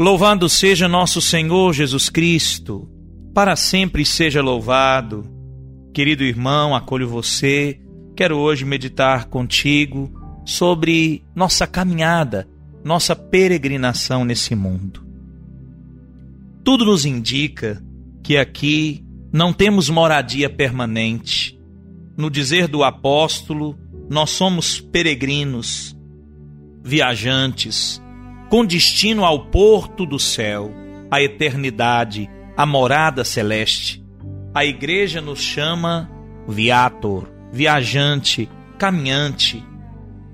Louvado seja nosso Senhor Jesus Cristo, para sempre seja louvado. Querido irmão, acolho você. Quero hoje meditar contigo sobre nossa caminhada, nossa peregrinação nesse mundo. Tudo nos indica que aqui não temos moradia permanente. No dizer do apóstolo, nós somos peregrinos, viajantes, com destino ao porto do céu, à eternidade, à morada celeste. A igreja nos chama viator, viajante, caminhante.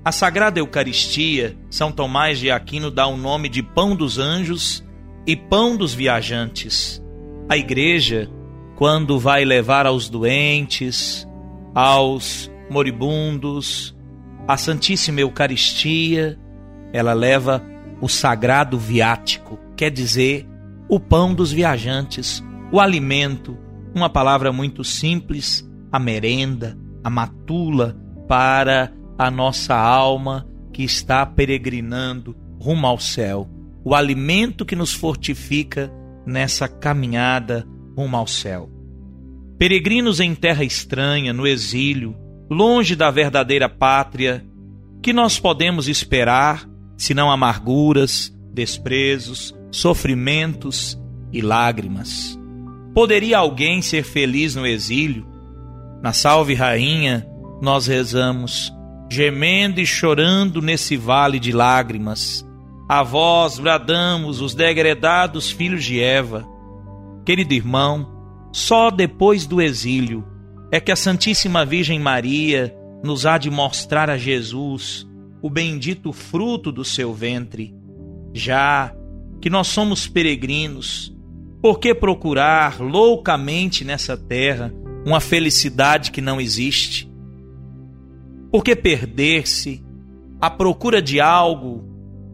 A Sagrada Eucaristia, São Tomás de Aquino dá o nome de pão dos anjos e pão dos viajantes. A igreja, quando vai levar aos doentes, aos moribundos, a Santíssima Eucaristia, ela leva o sagrado viático, quer dizer, o pão dos viajantes, o alimento, uma palavra muito simples, a merenda, a matula para a nossa alma que está peregrinando rumo ao céu, o alimento que nos fortifica nessa caminhada rumo ao céu. Peregrinos em terra estranha, no exílio, longe da verdadeira pátria, que nós podemos esperar senão amarguras, desprezos, sofrimentos e lágrimas. Poderia alguém ser feliz no exílio? Na Salve Rainha, nós rezamos, gemendo e chorando nesse vale de lágrimas. A vós bradamos os degredados filhos de Eva. Querido irmão, só depois do exílio é que a Santíssima Virgem Maria nos há de mostrar a Jesus, o bendito fruto do seu ventre. Já que nós somos peregrinos, por que procurar loucamente nessa terra uma felicidade que não existe? Por que perder-se à procura de algo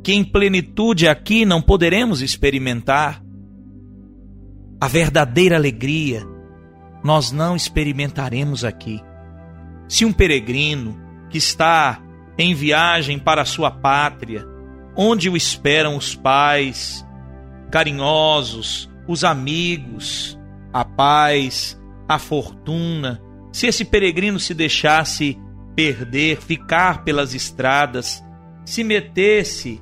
que em plenitude aqui não poderemos experimentar? A verdadeira alegria nós não experimentaremos aqui. Se um peregrino que está em viagem para sua pátria, onde o esperam os pais carinhosos, os amigos, a paz, a fortuna. Se esse peregrino se deixasse perder, ficar pelas estradas, se metesse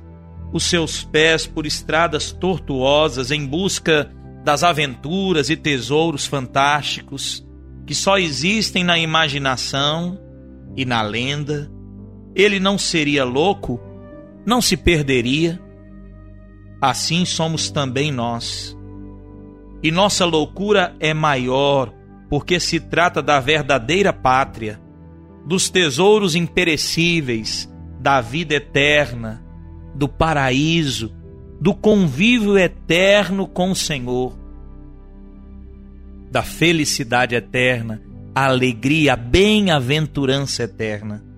os seus pés por estradas tortuosas em busca das aventuras e tesouros fantásticos que só existem na imaginação e na lenda, ele não seria louco? Não se perderia? Assim somos também nós. E nossa loucura é maior porque se trata da verdadeira pátria, dos tesouros imperecíveis, da vida eterna, do paraíso, do convívio eterno com o Senhor, da felicidade eterna, a alegria, a bem-aventurança eterna.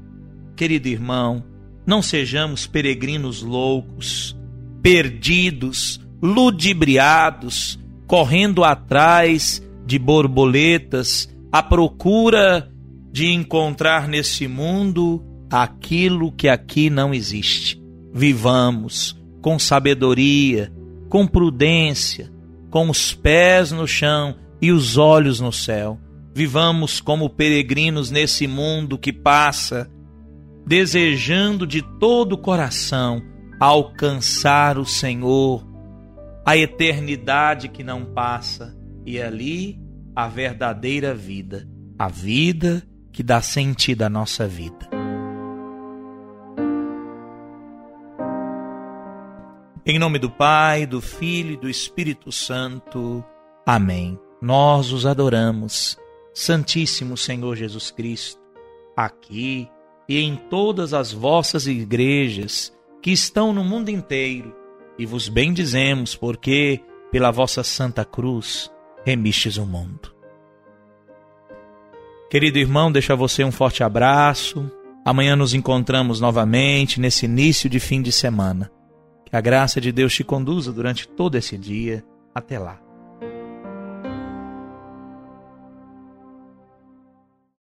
Querido irmão, não sejamos peregrinos loucos, perdidos, ludibriados, correndo atrás de borboletas, à procura de encontrar nesse mundo aquilo que aqui não existe. Vivamos com sabedoria, com prudência, com os pés no chão e os olhos no céu. Vivamos como peregrinos nesse mundo que passa desejando de todo o coração alcançar o Senhor, a eternidade que não passa, e ali a verdadeira vida, a vida que dá sentido à nossa vida. Em nome do Pai, do Filho e do Espírito Santo. Amém. Nós os adoramos, Santíssimo Senhor Jesus Cristo, aqui e em todas as vossas igrejas que estão no mundo inteiro, e vos bendizemos, porque pela vossa santa cruz remistes o mundo. Querido irmão, deixo a você um forte abraço. Amanhã nos encontramos novamente nesse início de fim de semana. Que a graça de Deus te conduza durante todo esse dia. Até lá.